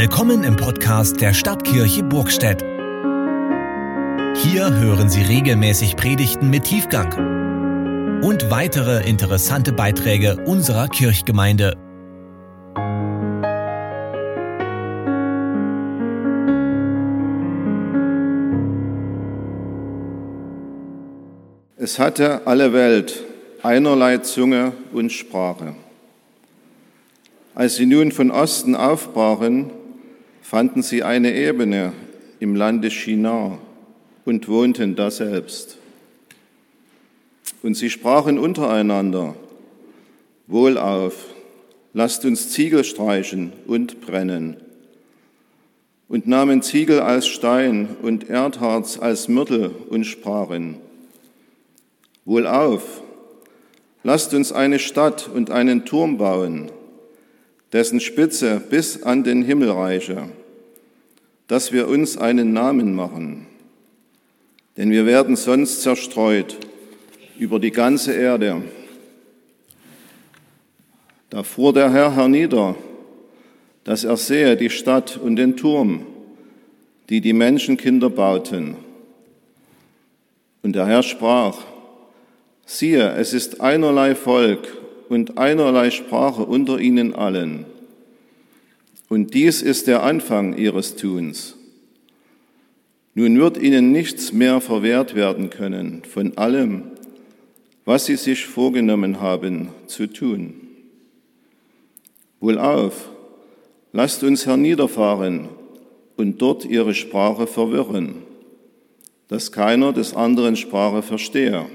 Willkommen im Podcast der Stadtkirche Burgstedt. Hier hören Sie regelmäßig Predigten mit Tiefgang und weitere interessante Beiträge unserer Kirchgemeinde. Es hatte alle Welt einerlei Zunge und Sprache. Als sie nun von Osten aufbrachen, fanden sie eine Ebene im Lande Shinar und wohnten daselbst. Und sie sprachen untereinander, Wohlauf, lasst uns Ziegel streichen und brennen. Und nahmen Ziegel als Stein und Erdharz als Myrtel und sprachen, Wohlauf, lasst uns eine Stadt und einen Turm bauen, dessen Spitze bis an den Himmel reiche dass wir uns einen Namen machen, denn wir werden sonst zerstreut über die ganze Erde. Da fuhr der Herr hernieder, dass er sehe die Stadt und den Turm, die die Menschenkinder bauten. Und der Herr sprach, siehe, es ist einerlei Volk und einerlei Sprache unter ihnen allen. Und dies ist der Anfang ihres Tuns. Nun wird ihnen nichts mehr verwehrt werden können von allem, was sie sich vorgenommen haben zu tun. Wohlauf, lasst uns herniederfahren und dort ihre Sprache verwirren, dass keiner des anderen Sprache verstehe.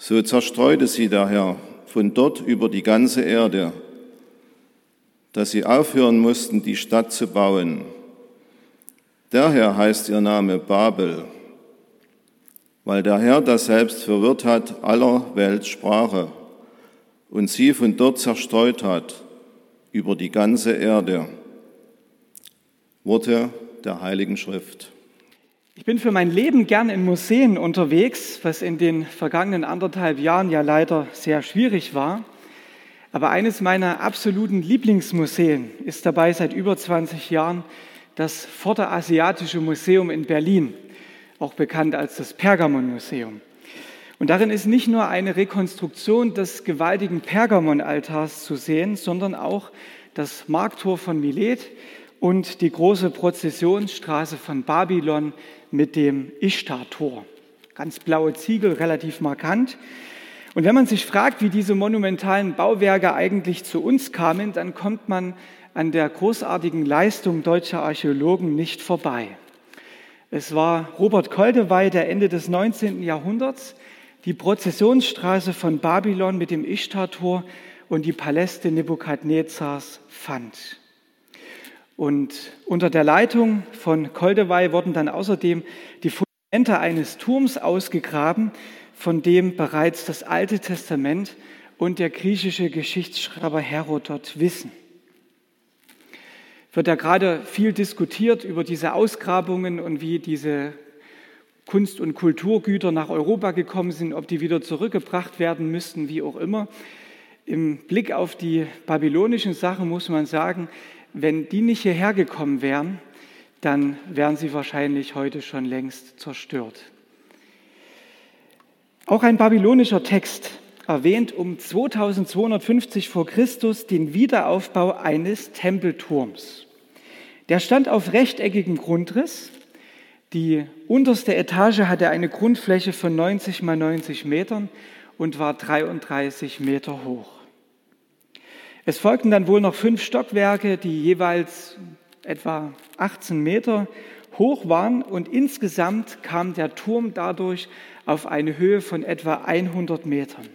So zerstreute sie der Herr von dort über die ganze Erde dass sie aufhören mussten, die Stadt zu bauen. Daher heißt ihr Name Babel, weil der Herr das selbst verwirrt hat aller Welt Sprache und sie von dort zerstreut hat über die ganze Erde. Worte der Heiligen Schrift. Ich bin für mein Leben gern in Museen unterwegs, was in den vergangenen anderthalb Jahren ja leider sehr schwierig war. Aber eines meiner absoluten Lieblingsmuseen ist dabei seit über 20 Jahren das Vorderasiatische Museum in Berlin, auch bekannt als das Pergamon-Museum. Und darin ist nicht nur eine Rekonstruktion des gewaltigen Pergamon-Altars zu sehen, sondern auch das Markttor von Milet und die große Prozessionsstraße von Babylon mit dem Ishtar-Tor. Ganz blaue Ziegel, relativ markant. Und wenn man sich fragt, wie diese monumentalen Bauwerke eigentlich zu uns kamen, dann kommt man an der großartigen Leistung deutscher Archäologen nicht vorbei. Es war Robert Koldewey, der Ende des 19. Jahrhunderts die Prozessionsstraße von Babylon mit dem Ishtar-Tor und die Paläste Nebukadnezars fand. Und unter der Leitung von Koldewey wurden dann außerdem die Fundamente eines Turms ausgegraben, von dem bereits das Alte Testament und der griechische Geschichtsschreiber Herodot wissen. Wird ja gerade viel diskutiert über diese Ausgrabungen und wie diese Kunst- und Kulturgüter nach Europa gekommen sind, ob die wieder zurückgebracht werden müssten, wie auch immer. Im Blick auf die babylonischen Sachen muss man sagen, wenn die nicht hierher gekommen wären, dann wären sie wahrscheinlich heute schon längst zerstört. Auch ein babylonischer Text erwähnt um 2250 vor Christus den Wiederaufbau eines Tempelturms. Der stand auf rechteckigem Grundriss. Die unterste Etage hatte eine Grundfläche von 90 mal 90 Metern und war 33 Meter hoch. Es folgten dann wohl noch fünf Stockwerke, die jeweils etwa 18 Meter hoch waren und insgesamt kam der Turm dadurch auf eine Höhe von etwa 100 Metern.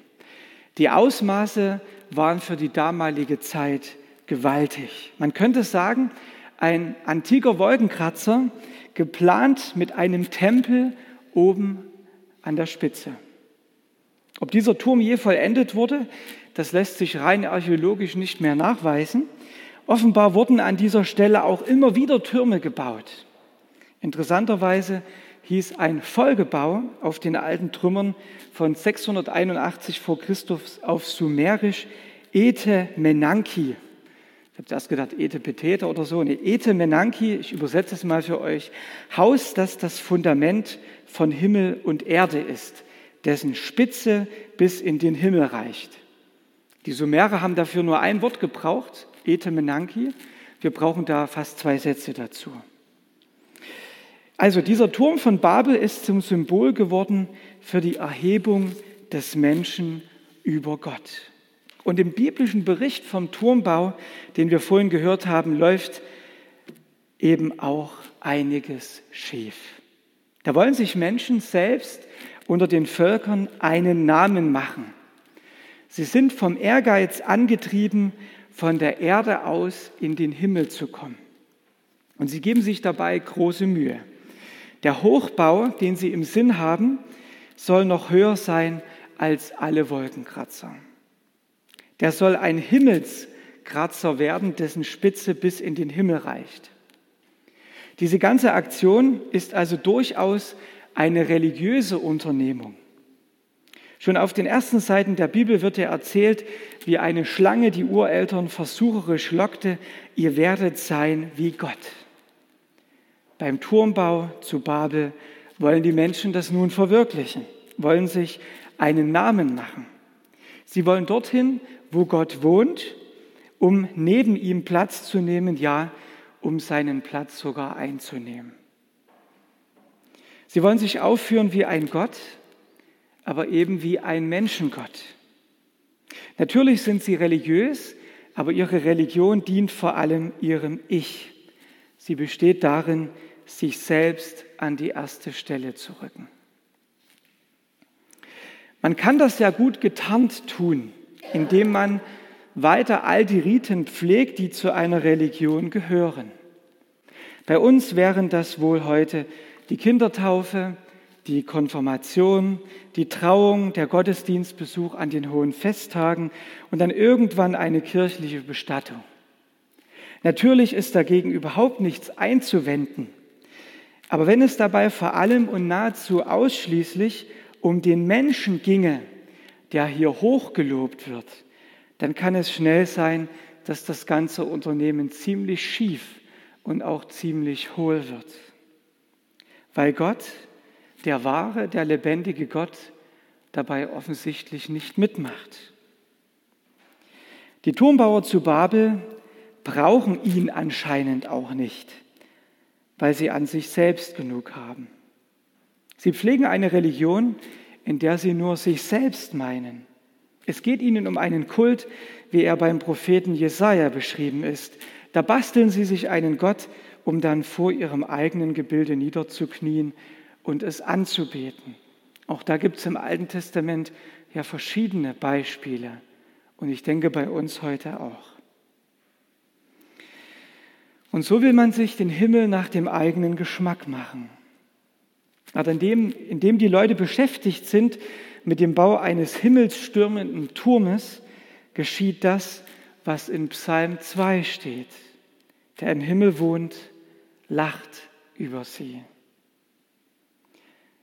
Die Ausmaße waren für die damalige Zeit gewaltig. Man könnte sagen, ein antiker Wolkenkratzer, geplant mit einem Tempel oben an der Spitze. Ob dieser Turm je vollendet wurde, das lässt sich rein archäologisch nicht mehr nachweisen. Offenbar wurden an dieser Stelle auch immer wieder Türme gebaut. Interessanterweise hieß ein Folgebau auf den alten Trümmern von 681 vor Christus auf Sumerisch Ete Menanki. Ich habe zuerst gedacht, Ete Petete oder so. Nee, Ete Menanki, ich übersetze es mal für euch. Haus, das das Fundament von Himmel und Erde ist, dessen Spitze bis in den Himmel reicht. Die Sumerer haben dafür nur ein Wort gebraucht, Ete Menanki. Wir brauchen da fast zwei Sätze dazu. Also dieser Turm von Babel ist zum Symbol geworden für die Erhebung des Menschen über Gott. Und im biblischen Bericht vom Turmbau, den wir vorhin gehört haben, läuft eben auch einiges schief. Da wollen sich Menschen selbst unter den Völkern einen Namen machen. Sie sind vom Ehrgeiz angetrieben, von der Erde aus in den Himmel zu kommen. Und sie geben sich dabei große Mühe. Der Hochbau, den sie im Sinn haben, soll noch höher sein als alle Wolkenkratzer. Der soll ein Himmelskratzer werden, dessen Spitze bis in den Himmel reicht. Diese ganze Aktion ist also durchaus eine religiöse Unternehmung. Schon auf den ersten Seiten der Bibel wird ja erzählt, wie eine Schlange die Ureltern versucherisch lockte, ihr werdet sein wie Gott. Beim Turmbau zu Babel wollen die Menschen das nun verwirklichen, wollen sich einen Namen machen. Sie wollen dorthin, wo Gott wohnt, um neben ihm Platz zu nehmen, ja, um seinen Platz sogar einzunehmen. Sie wollen sich aufführen wie ein Gott, aber eben wie ein Menschengott. Natürlich sind sie religiös, aber ihre Religion dient vor allem ihrem Ich. Sie besteht darin, sich selbst an die erste Stelle zu rücken. Man kann das ja gut getarnt tun, indem man weiter all die Riten pflegt, die zu einer Religion gehören. Bei uns wären das wohl heute die Kindertaufe, die Konfirmation, die Trauung, der Gottesdienstbesuch an den hohen Festtagen und dann irgendwann eine kirchliche Bestattung. Natürlich ist dagegen überhaupt nichts einzuwenden. Aber wenn es dabei vor allem und nahezu ausschließlich um den Menschen ginge, der hier hochgelobt wird, dann kann es schnell sein, dass das ganze Unternehmen ziemlich schief und auch ziemlich hohl wird. Weil Gott, der wahre, der lebendige Gott, dabei offensichtlich nicht mitmacht. Die Turmbauer zu Babel brauchen ihn anscheinend auch nicht weil sie an sich selbst genug haben. Sie pflegen eine Religion, in der sie nur sich selbst meinen. Es geht ihnen um einen Kult, wie er beim Propheten Jesaja beschrieben ist. Da basteln sie sich einen Gott, um dann vor ihrem eigenen Gebilde niederzuknien und es anzubeten. Auch da gibt es im Alten Testament ja verschiedene Beispiele. Und ich denke bei uns heute auch. Und so will man sich den Himmel nach dem eigenen Geschmack machen. Aber indem, indem die Leute beschäftigt sind mit dem Bau eines himmelsstürmenden Turmes, geschieht das, was in Psalm 2 steht. Der im Himmel wohnt, lacht über sie.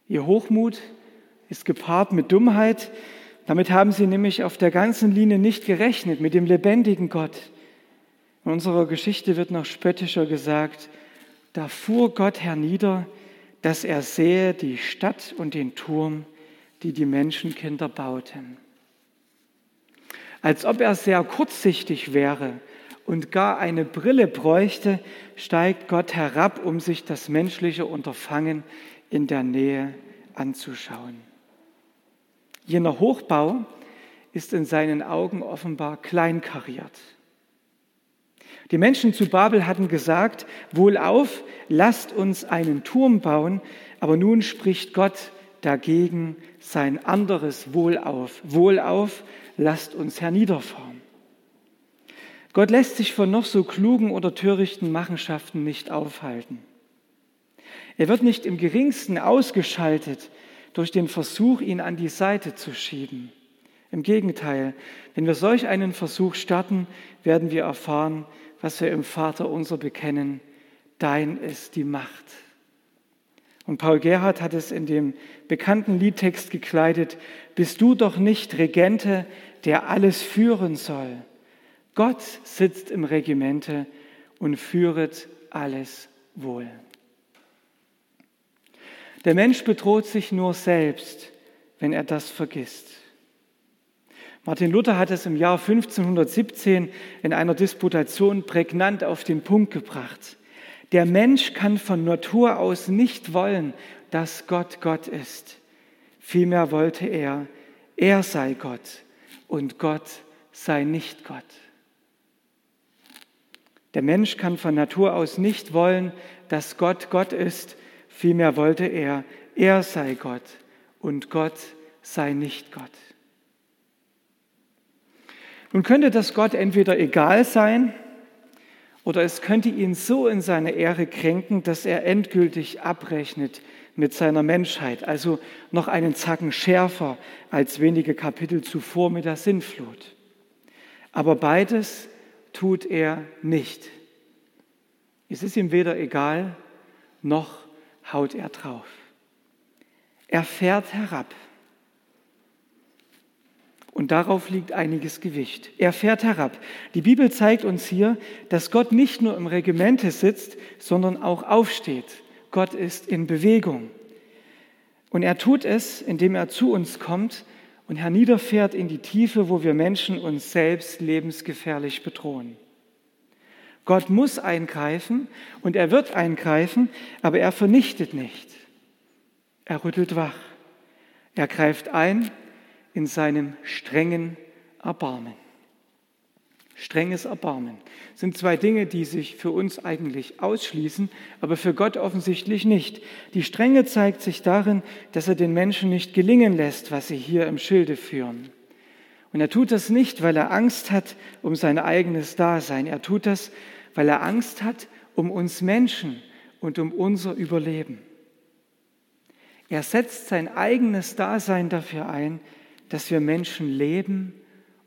Ihr Hochmut ist gepaart mit Dummheit. Damit haben sie nämlich auf der ganzen Linie nicht gerechnet, mit dem lebendigen Gott, in unserer Geschichte wird noch spöttischer gesagt, da fuhr Gott hernieder, dass er sähe die Stadt und den Turm, die die Menschenkinder bauten. Als ob er sehr kurzsichtig wäre und gar eine Brille bräuchte, steigt Gott herab, um sich das menschliche Unterfangen in der Nähe anzuschauen. Jener Hochbau ist in seinen Augen offenbar kleinkariert. Die Menschen zu Babel hatten gesagt, wohlauf, lasst uns einen Turm bauen, aber nun spricht Gott dagegen sein anderes Wohlauf. Wohlauf, lasst uns herniederfahren. Gott lässt sich von noch so klugen oder törichten Machenschaften nicht aufhalten. Er wird nicht im geringsten ausgeschaltet durch den Versuch, ihn an die Seite zu schieben. Im Gegenteil, wenn wir solch einen Versuch starten, werden wir erfahren, was wir im Vater unser bekennen, dein ist die Macht. Und Paul Gerhard hat es in dem bekannten Liedtext gekleidet, bist du doch nicht Regente, der alles führen soll. Gott sitzt im Regimente und führet alles wohl. Der Mensch bedroht sich nur selbst, wenn er das vergisst. Martin Luther hat es im Jahr 1517 in einer Disputation prägnant auf den Punkt gebracht. Der Mensch kann von Natur aus nicht wollen, dass Gott Gott ist. Vielmehr wollte er, er sei Gott und Gott sei nicht Gott. Der Mensch kann von Natur aus nicht wollen, dass Gott Gott ist, vielmehr wollte er, er sei Gott und Gott sei nicht Gott. Nun könnte das Gott entweder egal sein oder es könnte ihn so in seiner Ehre kränken, dass er endgültig abrechnet mit seiner Menschheit, also noch einen Zacken schärfer als wenige Kapitel zuvor mit der Sintflut. Aber beides tut er nicht. Es ist ihm weder egal, noch haut er drauf. Er fährt herab. Und darauf liegt einiges Gewicht. Er fährt herab. Die Bibel zeigt uns hier, dass Gott nicht nur im Regimente sitzt, sondern auch aufsteht. Gott ist in Bewegung. Und er tut es, indem er zu uns kommt und herniederfährt in die Tiefe, wo wir Menschen uns selbst lebensgefährlich bedrohen. Gott muss eingreifen und er wird eingreifen, aber er vernichtet nicht. Er rüttelt wach. Er greift ein in seinem strengen Erbarmen. Strenges Erbarmen sind zwei Dinge, die sich für uns eigentlich ausschließen, aber für Gott offensichtlich nicht. Die Strenge zeigt sich darin, dass er den Menschen nicht gelingen lässt, was sie hier im Schilde führen. Und er tut das nicht, weil er Angst hat um sein eigenes Dasein. Er tut das, weil er Angst hat um uns Menschen und um unser Überleben. Er setzt sein eigenes Dasein dafür ein, dass wir Menschen leben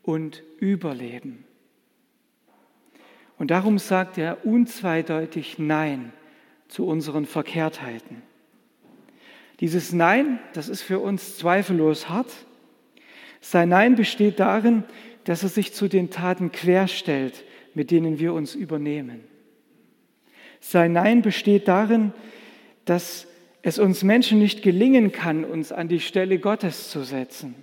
und überleben. Und darum sagt er unzweideutig Nein zu unseren Verkehrtheiten. Dieses Nein, das ist für uns zweifellos hart. Sein Nein besteht darin, dass er sich zu den Taten querstellt, mit denen wir uns übernehmen. Sein Nein besteht darin, dass es uns Menschen nicht gelingen kann, uns an die Stelle Gottes zu setzen.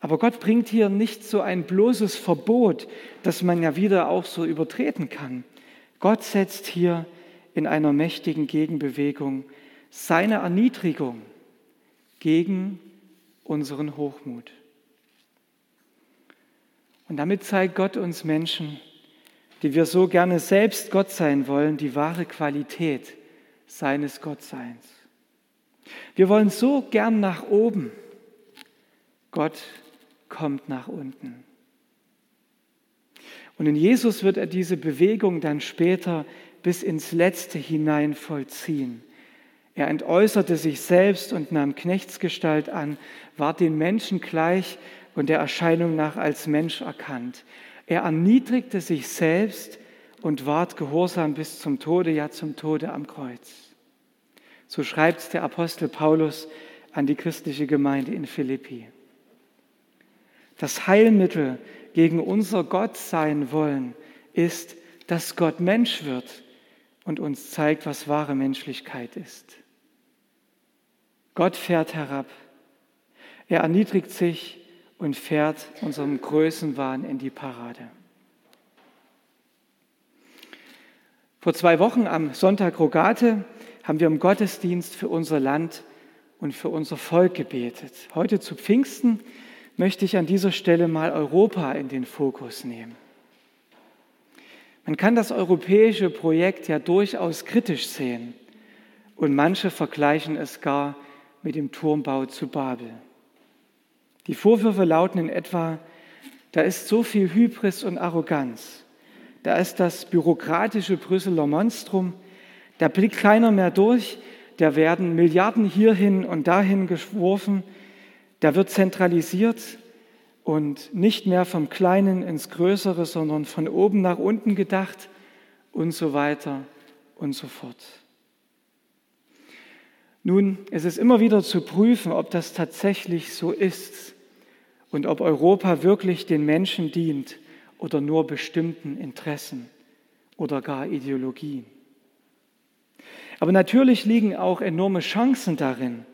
Aber Gott bringt hier nicht so ein bloßes Verbot, das man ja wieder auch so übertreten kann. Gott setzt hier in einer mächtigen Gegenbewegung seine Erniedrigung gegen unseren Hochmut. Und damit zeigt Gott uns Menschen, die wir so gerne selbst Gott sein wollen, die wahre Qualität seines Gottseins. Wir wollen so gern nach oben. Gott kommt nach unten. Und in Jesus wird er diese Bewegung dann später bis ins Letzte hinein vollziehen. Er entäußerte sich selbst und nahm Knechtsgestalt an, ward den Menschen gleich und der Erscheinung nach als Mensch erkannt. Er erniedrigte sich selbst und ward gehorsam bis zum Tode, ja zum Tode am Kreuz. So schreibt der Apostel Paulus an die christliche Gemeinde in Philippi. Das Heilmittel gegen unser Gott sein wollen ist, dass Gott Mensch wird und uns zeigt, was wahre Menschlichkeit ist. Gott fährt herab. Er erniedrigt sich und fährt unserem Größenwahn in die Parade. Vor zwei Wochen am Sonntag Rogate haben wir im Gottesdienst für unser Land und für unser Volk gebetet. Heute zu Pfingsten möchte ich an dieser Stelle mal Europa in den Fokus nehmen. Man kann das europäische Projekt ja durchaus kritisch sehen und manche vergleichen es gar mit dem Turmbau zu Babel. Die Vorwürfe lauten in etwa, da ist so viel Hybris und Arroganz, da ist das bürokratische Brüsseler Monstrum, da blickt keiner mehr durch, da werden Milliarden hierhin und dahin geworfen, da wird zentralisiert und nicht mehr vom Kleinen ins Größere, sondern von oben nach unten gedacht und so weiter und so fort. Nun, es ist immer wieder zu prüfen, ob das tatsächlich so ist und ob Europa wirklich den Menschen dient oder nur bestimmten Interessen oder gar Ideologien. Aber natürlich liegen auch enorme Chancen darin,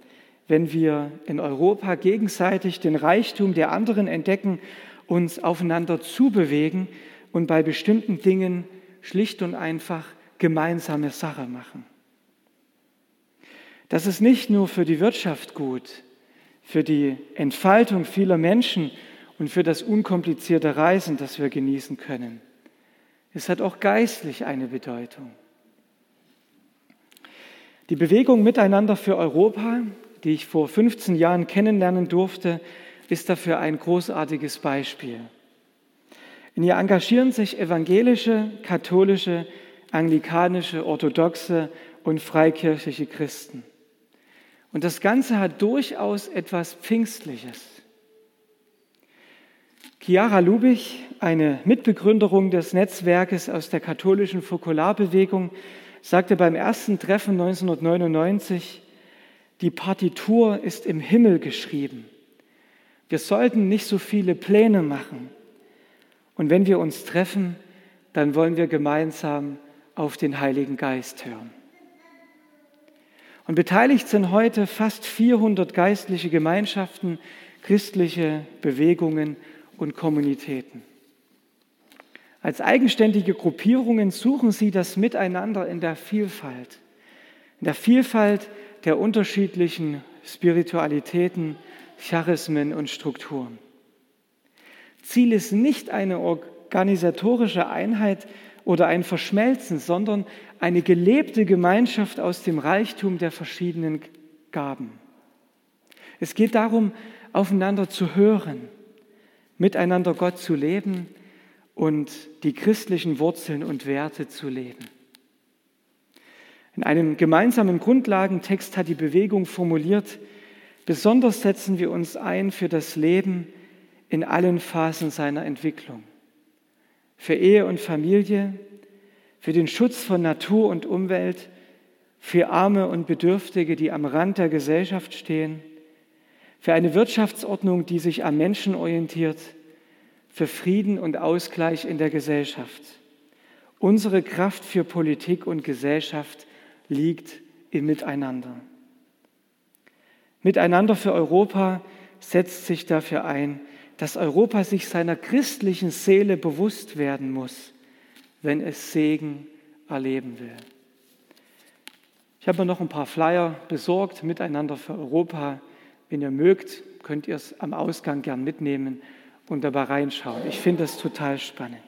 wenn wir in Europa gegenseitig den Reichtum der anderen entdecken, uns aufeinander zubewegen und bei bestimmten Dingen schlicht und einfach gemeinsame Sache machen. Das ist nicht nur für die Wirtschaft gut, für die Entfaltung vieler Menschen und für das unkomplizierte Reisen, das wir genießen können. Es hat auch geistlich eine Bedeutung. Die Bewegung Miteinander für Europa, die ich vor 15 Jahren kennenlernen durfte, ist dafür ein großartiges Beispiel. In ihr engagieren sich evangelische, katholische, anglikanische, orthodoxe und freikirchliche Christen. Und das Ganze hat durchaus etwas Pfingstliches. Chiara Lubich, eine Mitbegründerung des Netzwerkes aus der katholischen Fokularbewegung, sagte beim ersten Treffen 1999, die Partitur ist im Himmel geschrieben. Wir sollten nicht so viele Pläne machen. Und wenn wir uns treffen, dann wollen wir gemeinsam auf den Heiligen Geist hören. Und beteiligt sind heute fast 400 geistliche Gemeinschaften, christliche Bewegungen und Kommunitäten. Als eigenständige Gruppierungen suchen sie das Miteinander in der Vielfalt, in der Vielfalt der unterschiedlichen Spiritualitäten, Charismen und Strukturen. Ziel ist nicht eine organisatorische Einheit oder ein Verschmelzen, sondern eine gelebte Gemeinschaft aus dem Reichtum der verschiedenen Gaben. Es geht darum, aufeinander zu hören, miteinander Gott zu leben und die christlichen Wurzeln und Werte zu leben. In einem gemeinsamen Grundlagentext hat die Bewegung formuliert, besonders setzen wir uns ein für das Leben in allen Phasen seiner Entwicklung, für Ehe und Familie, für den Schutz von Natur und Umwelt, für Arme und Bedürftige, die am Rand der Gesellschaft stehen, für eine Wirtschaftsordnung, die sich am Menschen orientiert, für Frieden und Ausgleich in der Gesellschaft. Unsere Kraft für Politik und Gesellschaft liegt im Miteinander. Miteinander für Europa setzt sich dafür ein, dass Europa sich seiner christlichen Seele bewusst werden muss wenn es Segen erleben will. Ich habe mir noch ein paar Flyer besorgt, miteinander für Europa. Wenn ihr mögt, könnt ihr es am Ausgang gern mitnehmen und dabei reinschauen. Ich finde das total spannend.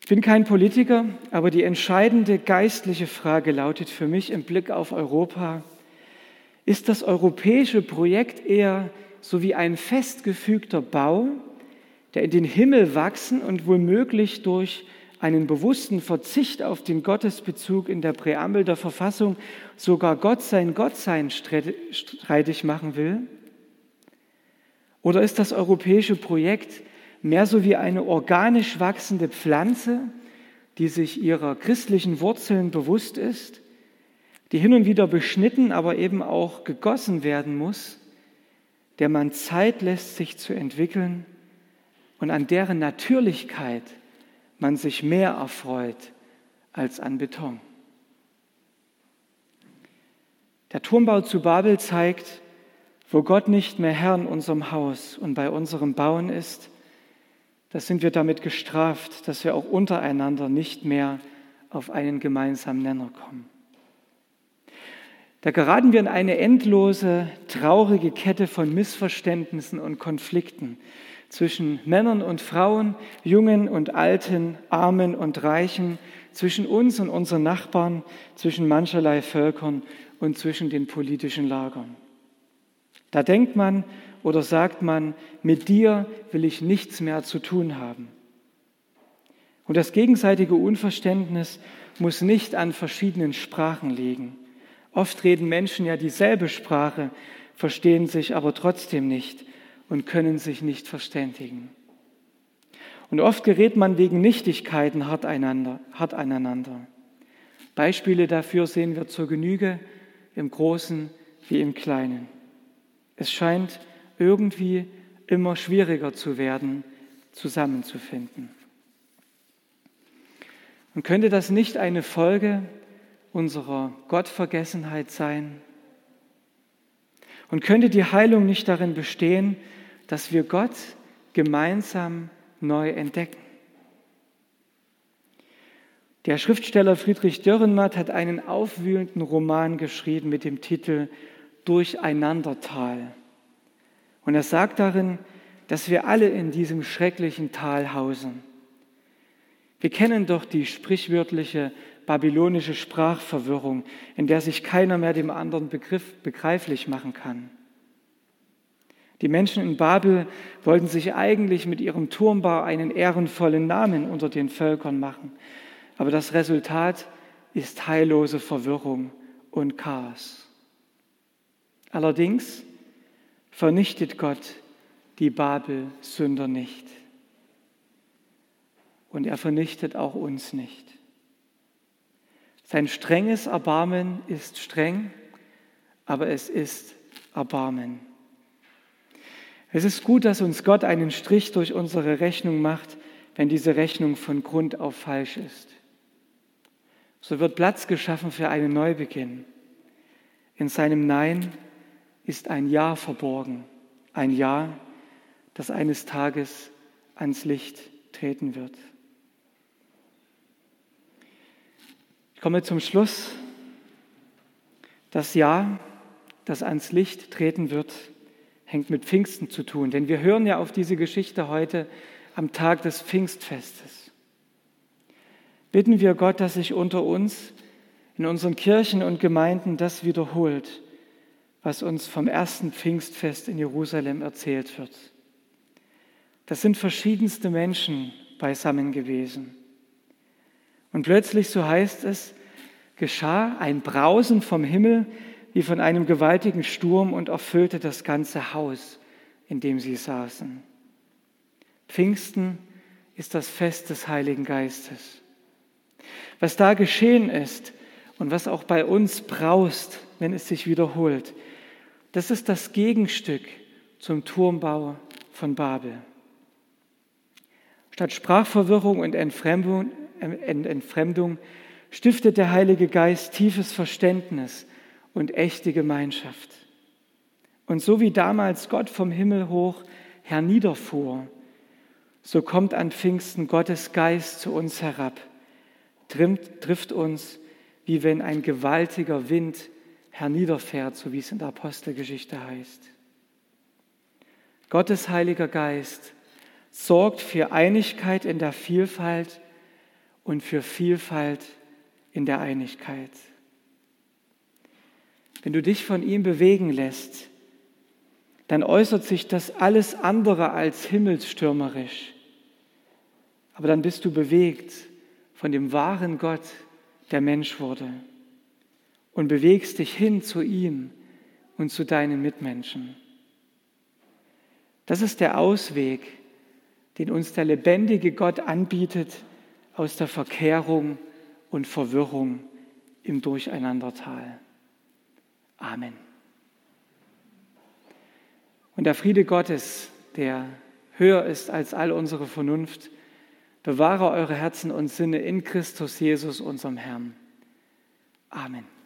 Ich bin kein Politiker, aber die entscheidende geistliche Frage lautet für mich im Blick auf Europa, ist das europäische Projekt eher so wie ein festgefügter Bau, der in den Himmel wachsen und womöglich durch einen bewussten Verzicht auf den Gottesbezug in der Präambel der Verfassung sogar Gott sein Gottsein streitig machen will? Oder ist das europäische Projekt mehr so wie eine organisch wachsende Pflanze, die sich ihrer christlichen Wurzeln bewusst ist, die hin und wieder beschnitten, aber eben auch gegossen werden muss, der man Zeit lässt, sich zu entwickeln und an deren Natürlichkeit man sich mehr erfreut als an Beton. Der Turmbau zu Babel zeigt, wo Gott nicht mehr Herr in unserem Haus und bei unserem Bauen ist, da sind wir damit gestraft, dass wir auch untereinander nicht mehr auf einen gemeinsamen Nenner kommen. Da geraten wir in eine endlose, traurige Kette von Missverständnissen und Konflikten, zwischen Männern und Frauen, Jungen und Alten, Armen und Reichen, zwischen uns und unseren Nachbarn, zwischen mancherlei Völkern und zwischen den politischen Lagern. Da denkt man oder sagt man, mit dir will ich nichts mehr zu tun haben. Und das gegenseitige Unverständnis muss nicht an verschiedenen Sprachen liegen. Oft reden Menschen ja dieselbe Sprache, verstehen sich aber trotzdem nicht und können sich nicht verständigen. Und oft gerät man wegen Nichtigkeiten hart, einander, hart aneinander. Beispiele dafür sehen wir zur Genüge im Großen wie im Kleinen. Es scheint irgendwie immer schwieriger zu werden, zusammenzufinden. Und könnte das nicht eine Folge unserer Gottvergessenheit sein? Und könnte die Heilung nicht darin bestehen, dass wir Gott gemeinsam neu entdecken? Der Schriftsteller Friedrich Dürrenmatt hat einen aufwühlenden Roman geschrieben mit dem Titel Durcheinandertal. Und er sagt darin, dass wir alle in diesem schrecklichen Tal hausen. Wir kennen doch die sprichwörtliche babylonische Sprachverwirrung, in der sich keiner mehr dem anderen Begriff begreiflich machen kann. Die Menschen in Babel wollten sich eigentlich mit ihrem Turmbau einen ehrenvollen Namen unter den Völkern machen, aber das Resultat ist heillose Verwirrung und Chaos. Allerdings vernichtet Gott die Babel-Sünder nicht. Und er vernichtet auch uns nicht. Sein strenges Erbarmen ist streng, aber es ist Erbarmen. Es ist gut, dass uns Gott einen Strich durch unsere Rechnung macht, wenn diese Rechnung von Grund auf falsch ist. So wird Platz geschaffen für einen Neubeginn. In seinem Nein ist ein Ja verborgen, ein Ja, das eines Tages ans Licht treten wird. Komme zum Schluss. Das Ja, das ans Licht treten wird, hängt mit Pfingsten zu tun. Denn wir hören ja auf diese Geschichte heute am Tag des Pfingstfestes. Bitten wir Gott, dass sich unter uns in unseren Kirchen und Gemeinden das wiederholt, was uns vom ersten Pfingstfest in Jerusalem erzählt wird. Das sind verschiedenste Menschen beisammen gewesen. Und plötzlich, so heißt es, geschah ein Brausen vom Himmel wie von einem gewaltigen Sturm und erfüllte das ganze Haus, in dem sie saßen. Pfingsten ist das Fest des Heiligen Geistes. Was da geschehen ist und was auch bei uns braust, wenn es sich wiederholt, das ist das Gegenstück zum Turmbau von Babel. Statt Sprachverwirrung und Entfremdung, Entfremdung stiftet der Heilige Geist tiefes Verständnis und echte Gemeinschaft. Und so wie damals Gott vom Himmel hoch herniederfuhr, so kommt an Pfingsten Gottes Geist zu uns herab, trifft uns, wie wenn ein gewaltiger Wind herniederfährt, so wie es in der Apostelgeschichte heißt. Gottes Heiliger Geist sorgt für Einigkeit in der Vielfalt und für Vielfalt in der Einigkeit. Wenn du dich von ihm bewegen lässt, dann äußert sich das alles andere als himmelsstürmerisch. Aber dann bist du bewegt von dem wahren Gott, der Mensch wurde und bewegst dich hin zu ihm und zu deinen Mitmenschen. Das ist der Ausweg, den uns der lebendige Gott anbietet aus der Verkehrung und Verwirrung im Durcheinandertal. Amen. Und der Friede Gottes, der höher ist als all unsere Vernunft, bewahre eure Herzen und Sinne in Christus Jesus, unserem Herrn. Amen.